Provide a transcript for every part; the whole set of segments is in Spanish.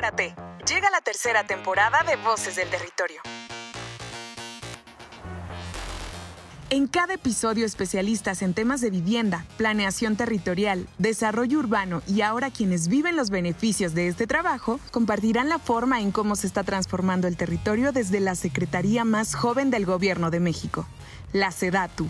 Llega la tercera temporada de Voces del Territorio. En cada episodio, especialistas en temas de vivienda, planeación territorial, desarrollo urbano y ahora quienes viven los beneficios de este trabajo compartirán la forma en cómo se está transformando el territorio desde la Secretaría más joven del Gobierno de México, la SEDATU.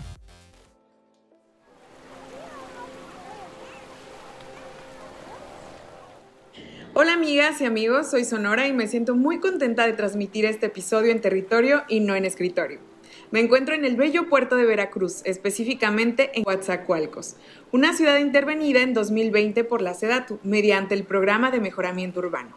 Hola amigas y amigos, soy Sonora y me siento muy contenta de transmitir este episodio en territorio y no en escritorio. Me encuentro en el bello puerto de Veracruz, específicamente en Coatzacoalcos, una ciudad intervenida en 2020 por la SEDATU mediante el Programa de Mejoramiento Urbano.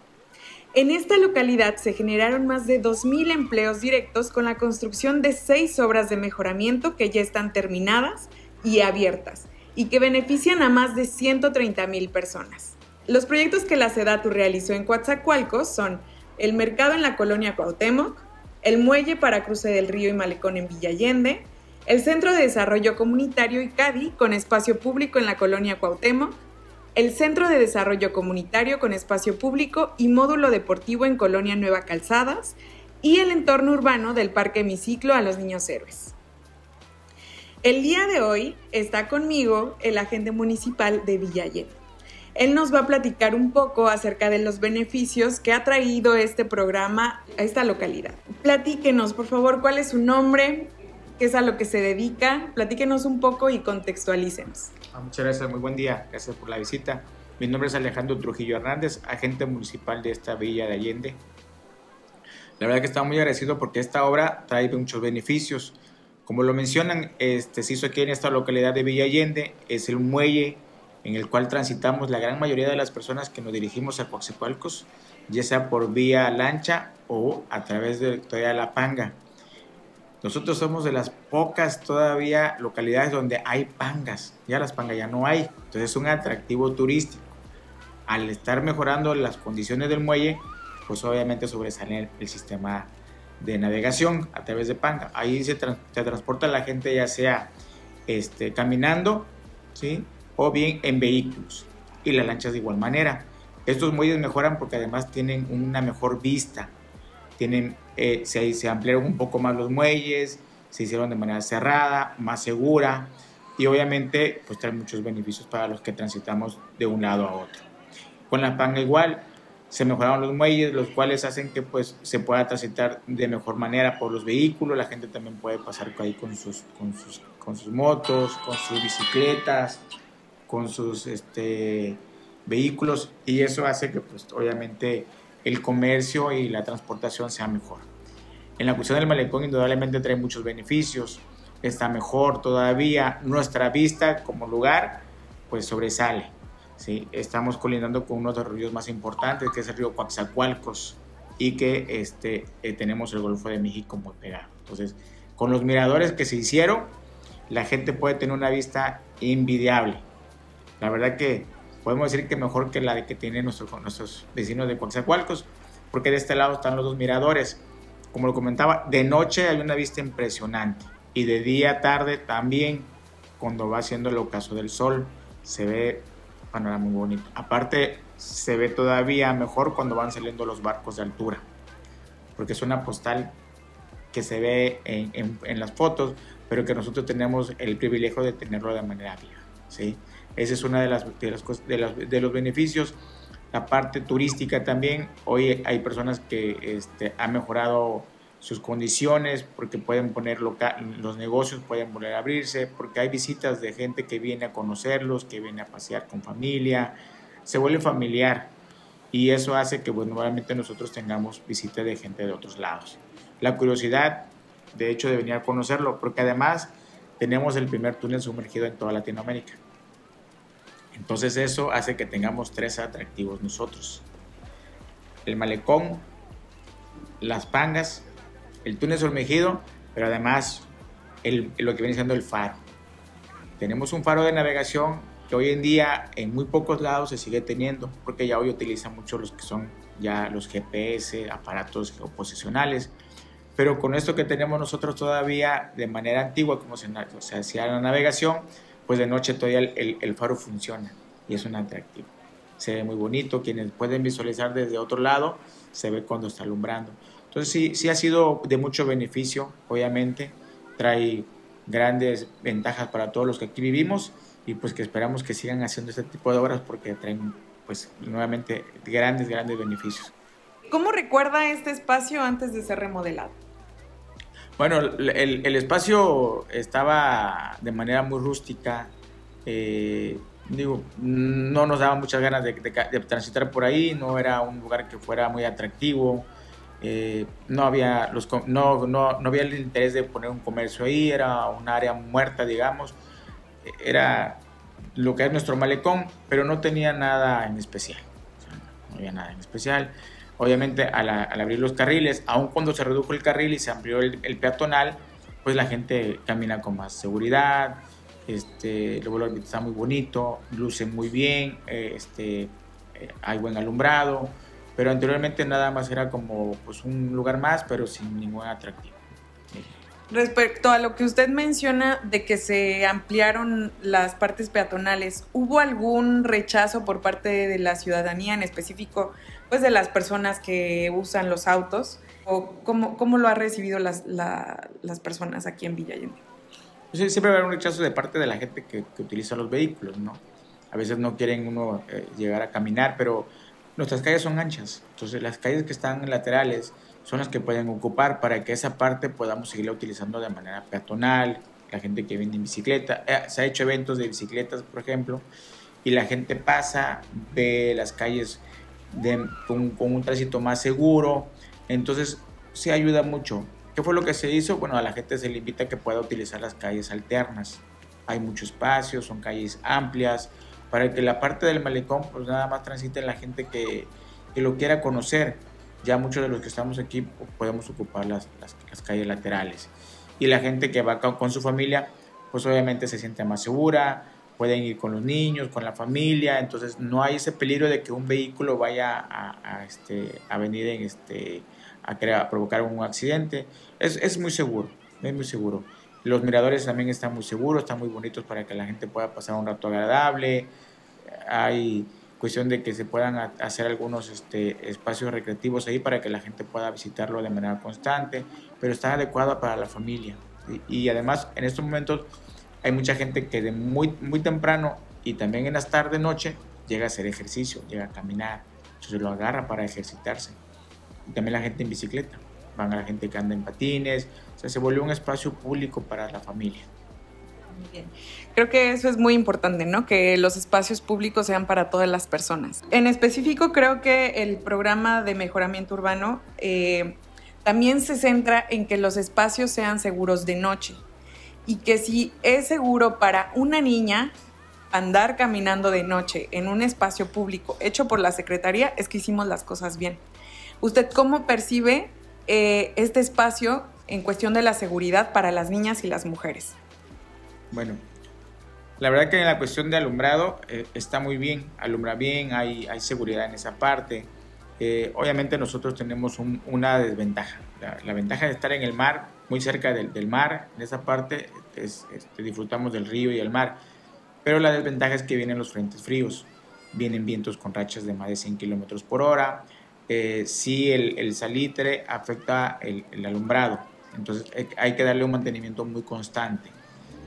En esta localidad se generaron más de 2.000 empleos directos con la construcción de seis obras de mejoramiento que ya están terminadas y abiertas y que benefician a más de 130.000 personas. Los proyectos que la SEDATU realizó en Coatzacoalcos son el mercado en la colonia Cuauhtémoc, el muelle para cruce del río y malecón en Villa Allende, el Centro de Desarrollo Comunitario ICADI con espacio público en la colonia Cuauhtémoc, el Centro de Desarrollo Comunitario con espacio público y módulo deportivo en Colonia Nueva Calzadas y el entorno urbano del Parque Hemiciclo a los Niños Héroes. El día de hoy está conmigo el agente municipal de Villa Allende. Él nos va a platicar un poco acerca de los beneficios que ha traído este programa a esta localidad. Platíquenos, por favor, cuál es su nombre, qué es a lo que se dedica. Platíquenos un poco y contextualícenos. Ah, muchas gracias, muy buen día. Gracias por la visita. Mi nombre es Alejandro Trujillo Hernández, agente municipal de esta villa de Allende. La verdad que estamos muy agradecido porque esta obra trae muchos beneficios. Como lo mencionan, este, se hizo aquí en esta localidad de Villa Allende, es el muelle en el cual transitamos la gran mayoría de las personas que nos dirigimos a Coaxecualcos, ya sea por vía lancha o a través de Victoria La Panga. Nosotros somos de las pocas todavía localidades donde hay pangas, ya las pangas ya no hay, entonces es un atractivo turístico. Al estar mejorando las condiciones del muelle, pues obviamente sobresale el sistema de navegación a través de panga. Ahí se, se transporta la gente ya sea este, caminando, ¿sí? O bien en vehículos y las lanchas de igual manera. Estos muelles mejoran porque además tienen una mejor vista, tienen, eh, se, se ampliaron un poco más los muelles, se hicieron de manera cerrada, más segura y obviamente pues traen muchos beneficios para los que transitamos de un lado a otro. Con la panga igual, se mejoraron los muelles, los cuales hacen que pues se pueda transitar de mejor manera por los vehículos, la gente también puede pasar ahí con sus, con sus, con sus motos, con sus bicicletas, con sus este, vehículos y eso hace que pues obviamente el comercio y la transportación sea mejor. En la cuestión del malecón indudablemente trae muchos beneficios, está mejor todavía, nuestra vista como lugar pues sobresale. ¿sí? Estamos colindando con uno de los ríos más importantes que es el río Coaxacualcos y que este, eh, tenemos el Golfo de México muy pegado. Entonces, con los miradores que se hicieron, la gente puede tener una vista invidiable la verdad que podemos decir que mejor que la que tienen nuestros vecinos de Coatzacoalcos, porque de este lado están los dos miradores. Como lo comentaba, de noche hay una vista impresionante y de día, tarde también, cuando va haciendo el ocaso del sol, se ve panorama muy bonito. Aparte, se ve todavía mejor cuando van saliendo los barcos de altura, porque es una postal que se ve en, en las fotos, pero que nosotros tenemos el privilegio de tenerlo de manera viva. ¿sí? Ese es uno de, las, de, las, de, los beneficios. La parte turística también. Hoy hay personas que este, han mejorado sus condiciones porque pueden poner local, los negocios, pueden volver a abrirse, porque hay visitas de gente que viene a conocerlos, que viene a pasear con familia, se vuelve familiar y eso hace que bueno, nuevamente nosotros tengamos visitas de gente de otros lados. La curiosidad, de hecho, de venir a conocerlo, porque además tenemos el primer túnel sumergido en toda Latinoamérica. Entonces eso hace que tengamos tres atractivos nosotros. El malecón, las pangas, el túnel sumergido, pero además lo que viene siendo el faro. Tenemos un faro de navegación que hoy en día en muy pocos lados se sigue teniendo, porque ya hoy utilizan mucho los que son ya los GPS, aparatos geoposicionales, pero con esto que tenemos nosotros todavía de manera antigua, como se, se hacía la navegación, pues de noche todavía el, faro funciona y es un atractivo. se ve muy bonito. Quienes pueden visualizar desde otro lado, se ve cuando está alumbrando. Entonces sí, sí ha sido de mucho beneficio, obviamente. Trae grandes ventajas para todos los que aquí vivimos y pues que esperamos que sigan haciendo este tipo de obras porque traen pues nuevamente grandes, grandes beneficios. ¿Cómo recuerda este espacio antes de ser remodelado? Bueno, el, el espacio estaba de manera muy rústica, eh, digo, no nos daba muchas ganas de, transitar por ahí, no era un lugar que fuera muy atractivo, eh, no, había los, no, no, no, había el interés de poner un comercio ahí, era un área muerta, digamos, era lo que es nuestro malecón, pero no tenía nada en especial, no había nada en especial. Obviamente al, abrir los carriles, aun cuando se redujo el carril y se amplió el, el peatonal, pues la gente camina con más seguridad, este, luego está muy bonito, luce muy bien, eh, este, eh, hay buen alumbrado, pero anteriormente nada más era como pues, un lugar más, pero sin ningún atractivo. Respecto a lo que usted menciona de que se ampliaron las partes peatonales, ¿hubo algún rechazo por parte de la ciudadanía, en específico, pues de las personas que usan los autos? ¿O cómo, cómo lo han recibido las, las personas aquí en Villa Allende? siempre va a haber un rechazo de parte de la gente que, utiliza los vehículos, ¿no? A veces no quieren uno eh, llegar a caminar, pero nuestras calles son anchas, entonces las calles que están laterales son las que pueden ocupar para que esa parte podamos seguirla utilizando de manera peatonal, la gente que viene en bicicleta, eh, se ha hecho eventos de bicicletas, por ejemplo, y la gente pasa, ve las calles con, con un tránsito más seguro, entonces se ayuda mucho ¿Qué fue lo que se hizo? Bueno, a la gente se le invita a que pueda utilizar las calles alternas. Hay mucho espacio, son calles amplias, para que la parte del malecón pues nada más transite la gente que, que lo quiera conocer. Ya muchos de los que estamos aquí podemos ocupar las, las, calles laterales. Y la gente que va con, su familia, pues obviamente se siente más segura, pueden ir con los niños, con la familia, entonces no hay ese peligro de que un vehículo vaya a, este, a venir en este a, provocar un accidente. Es, es, muy seguro, es muy seguro. Los miradores también están muy seguros, están muy bonitos para que la gente pueda pasar un rato agradable. Hay cuestión de que se puedan hacer algunos este, espacios recreativos ahí para que la gente pueda visitarlo de manera constante, pero está adecuado para la familia. Y, y además, en estos momentos hay mucha gente que de muy, muy temprano y también en las tardes, noche, llega a hacer ejercicio, llega a caminar, entonces lo agarra para ejercitarse también la gente en bicicleta, van a la gente que anda en patines, o sea, se volvió un espacio público para la familia. Creo que eso es muy importante, ¿no? Que los espacios públicos sean para todas las personas. En específico, creo que el programa de mejoramiento urbano eh, también se centra en que los espacios sean seguros de noche y que si es seguro para una niña andar caminando de noche en un espacio público hecho por la Secretaría, es que hicimos las cosas bien. ¿Usted cómo percibe eh, este espacio en cuestión de la seguridad para las niñas y las mujeres? Bueno, la verdad que en la cuestión de alumbrado eh, está muy bien, alumbra bien, hay, hay seguridad en esa parte. Eh, obviamente nosotros tenemos una desventaja. La, ventaja de estar en el mar, muy cerca del, mar, en esa parte es, este, disfrutamos del río y el mar. Pero la desventaja es que vienen los frentes fríos, vienen vientos con rachas de más de 100 kilómetros por hora, eh, si el, salitre afecta el, alumbrado. Entonces hay que darle un mantenimiento muy constante,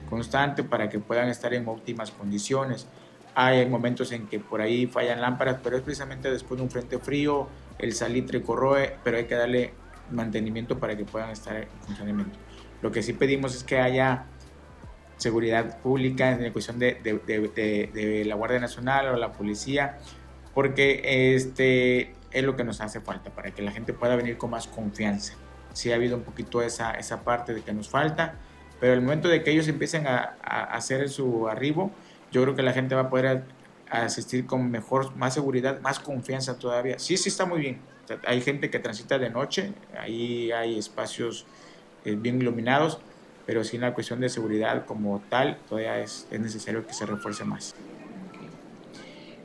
constante para que puedan estar en óptimas condiciones. Hay momentos en que por ahí fallan lámparas, pero es precisamente después de un frente frío, el salitre corroe, pero hay que darle mantenimiento para que puedan estar en funcionamiento. Lo que sí pedimos es que haya seguridad pública en la cuestión de, la Guardia Nacional o la policía, porque este, es lo que nos hace falta para que la gente pueda venir con más confianza. Sí ha habido un poquito esa, esa parte de que nos falta, pero el momento de que ellos empiecen a, hacer su arribo, yo creo que la gente va a poder asistir con mejor, más seguridad, más confianza todavía. Sí, sí está muy bien. hay gente que transita de noche, ahí hay espacios eh, bien iluminados, pero sin la cuestión de seguridad como tal, todavía es, es necesario que se refuerce más.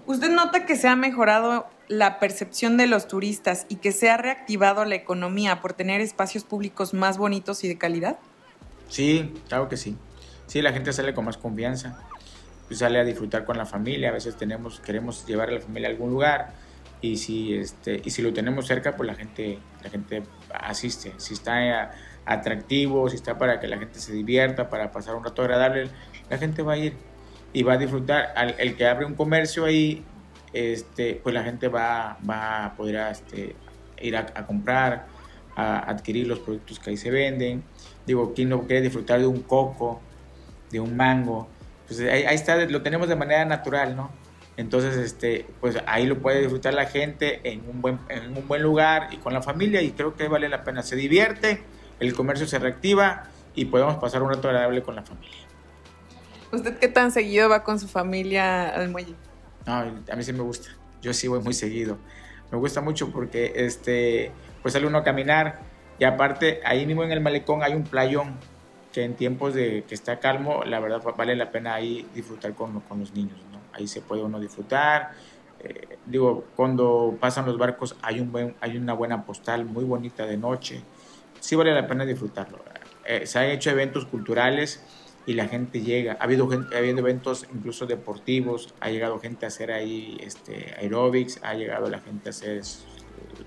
¿Usted nota que se ha mejorado la percepción de los turistas y que se ha reactivado la economía por tener espacios públicos más bonitos y de calidad? Sí, claro que sí. Sí, la gente sale con más confianza. sale a disfrutar con la familia, a veces tenemos, queremos llevar a la familia a algún lugar y si, este, y si lo tenemos cerca, pues la gente, la gente asiste. Si está atractivo, si está para que la gente se divierta, para pasar un rato agradable, la gente va a ir y va a disfrutar. el que abre un comercio ahí, este, pues la gente va, va a poder este, ir a, comprar, a adquirir los productos que ahí se venden. Digo, ¿quién no quiere disfrutar de un coco, de un mango? Pues ahí, está, lo tenemos de manera natural, ¿no? Entonces, este, pues ahí lo puede disfrutar la gente en un, buen, en un buen lugar y con la familia y creo que vale la pena. Se divierte, el comercio se reactiva y podemos pasar un rato agradable con la familia. ¿Usted qué tan seguido va con su familia al muelle? No, a mí sí me gusta. Yo sí voy muy seguido. Me gusta mucho porque este, pues sale uno a caminar y aparte ahí mismo en el malecón hay un playón que en tiempos de que está calmo, la verdad vale la pena ahí disfrutar con, con los niños, ¿no? Ahí se puede uno disfrutar. Eh, digo, cuando pasan los barcos hay, un buen, hay una buena postal muy bonita de noche. Sí vale la pena disfrutarlo. Eh, se han hecho eventos culturales y la gente llega. Ha habido, gente, ha habido eventos incluso deportivos, ha llegado gente a hacer ahí este, aerobics, ha llegado la gente a hacer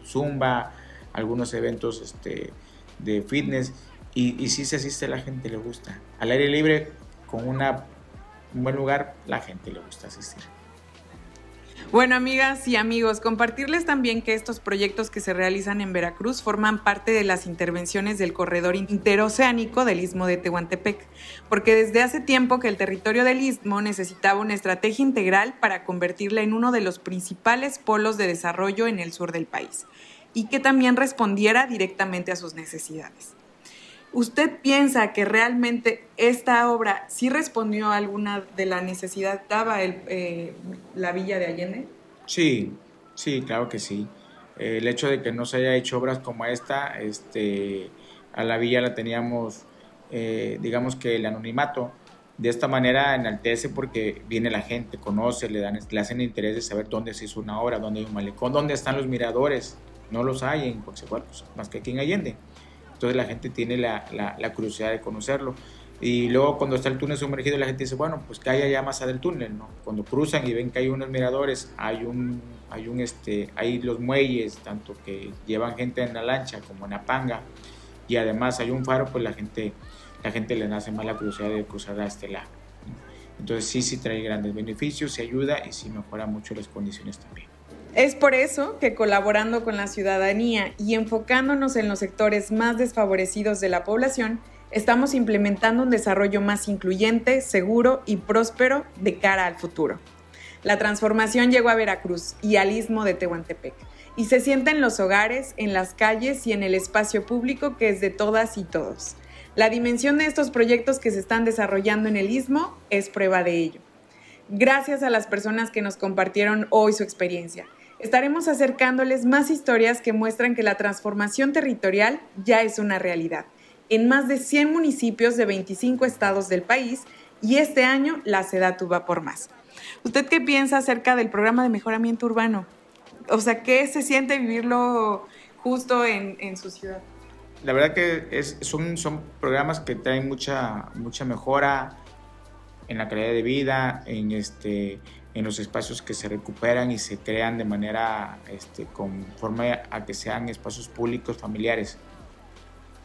zumba, algunos eventos este, de fitness y, y sí se asiste, la gente le gusta. Al aire libre, con una, un buen lugar, la gente le gusta asistir. Bueno, amigas y amigos, compartirles también que estos proyectos que se realizan en Veracruz forman parte de las intervenciones del corredor interoceánico del Istmo de Tehuantepec, porque desde hace tiempo que el territorio del Istmo necesitaba una estrategia integral para convertirla en uno de los principales polos de desarrollo en el sur del país y que también respondiera directamente a sus necesidades. ¿Usted piensa que realmente esta obra sí respondió a alguna de la necesidad daba eh, la villa de Allende? Sí, sí, claro que sí. el hecho de que no se haya hecho obras como esta, este, a la villa la teníamos, eh, digamos que el anonimato. De esta manera enaltece porque viene la gente, conoce, le, dan, le hacen interés de saber dónde se hizo una obra, dónde hay un malecón, dónde están los miradores. No los hay en Coatzacoalcos, más que aquí en Allende entonces la gente tiene la, la, curiosidad de conocerlo. Y luego cuando está el túnel sumergido, la gente dice, bueno, pues que haya ya más allá del túnel, ¿no? Cuando cruzan y ven que hay unos miradores, hay un, hay un, este, hay los muelles, tanto que llevan gente en la lancha como en la panga, y además hay un faro, pues la gente, la gente le nace más la curiosidad de cruzar a este lado. Entonces sí, sí trae grandes beneficios, se ayuda y sí mejora mucho las condiciones también. Es por eso que colaborando con la ciudadanía y enfocándonos en los sectores más desfavorecidos de la población, estamos implementando un desarrollo más incluyente, seguro y próspero de cara al futuro. La transformación llegó a Veracruz y al istmo de Tehuantepec y se siente en los hogares, en las calles y en el espacio público que es de todas y todos. La dimensión de estos proyectos que se están desarrollando en el istmo es prueba de ello. Gracias a las personas que nos compartieron hoy su experiencia estaremos acercándoles más historias que muestran que la transformación territorial ya es una realidad en más de 100 municipios de 25 estados del país y este año la SEDATU va por más. ¿Usted qué piensa acerca del programa de mejoramiento urbano? O sea, ¿qué se siente vivirlo justo en, su ciudad? La verdad que es, son, son programas que traen mucha, mucha mejora en la calidad de vida, en, este, en los espacios que se recuperan y se crean de manera este, conforme a que sean espacios públicos familiares.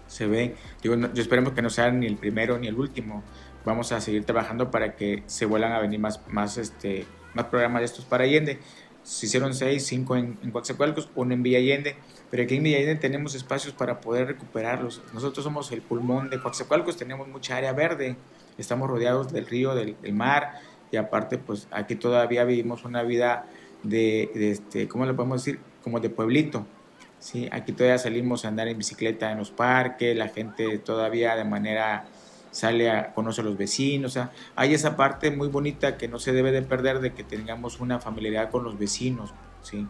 Se ve, digo, yo esperemos que no sean ni el primero ni el último. Vamos a seguir trabajando para que se vuelvan a venir más, más, este, más programas de estos para Allende. Se hicieron seis, cinco en, en Coatzacoalcos, uno en Villa Allende, pero aquí en Villa Allende tenemos espacios para poder recuperarlos. Nosotros somos el pulmón de Coatzacoalcos, tenemos mucha área verde, estamos rodeados del río, del, del mar, y aparte pues aquí todavía vivimos una vida de, este, ¿cómo le podemos decir? Como de pueblito. ¿sí? Aquí todavía salimos a andar en bicicleta en los parques, la gente todavía de manera sale a conocer a los vecinos, o sea, hay esa parte muy bonita que no se debe de perder de que tengamos una familiaridad con los vecinos, ¿sí?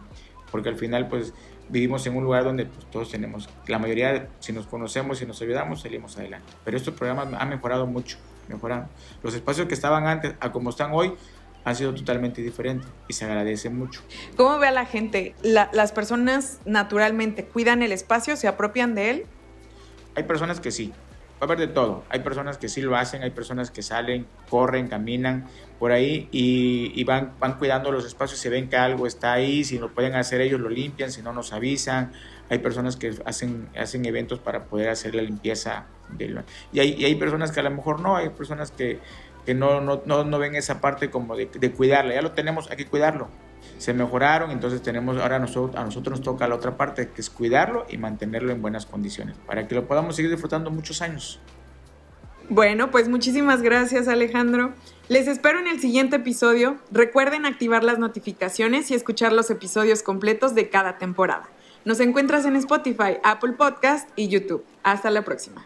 Porque al final pues vivimos en un lugar donde pues, todos tenemos, la mayoría si nos conocemos y nos ayudamos salimos adelante. Pero estos programas han mejorado mucho mejorando. Los espacios que estaban antes a como están hoy han sido totalmente diferentes y se agradece mucho. ¿Cómo ve a la gente? ¿Las personas naturalmente cuidan el espacio, se apropian de él? Hay personas que sí, va a haber de todo. Hay personas que sí lo hacen, hay personas que salen, corren, caminan por ahí y, van, van cuidando los espacios, se ven que algo está ahí, si lo pueden hacer ellos lo limpian, si no nos avisan. Hay personas que hacen, hacen eventos para poder hacer la limpieza. De y, hay, y hay personas que a lo mejor no, hay personas que, que no, no, no, ven esa parte como de, de cuidarla. Ya lo tenemos, hay que cuidarlo se mejoraron, entonces tenemos ahora a nosotros nos toca la otra parte, que es cuidarlo y mantenerlo en buenas condiciones, para que lo podamos seguir disfrutando muchos años. Bueno, pues muchísimas gracias Alejandro. Les espero en el siguiente episodio. Recuerden activar las notificaciones y escuchar los episodios completos de cada temporada. Nos encuentras en Spotify, Apple Podcast y YouTube. Hasta la próxima.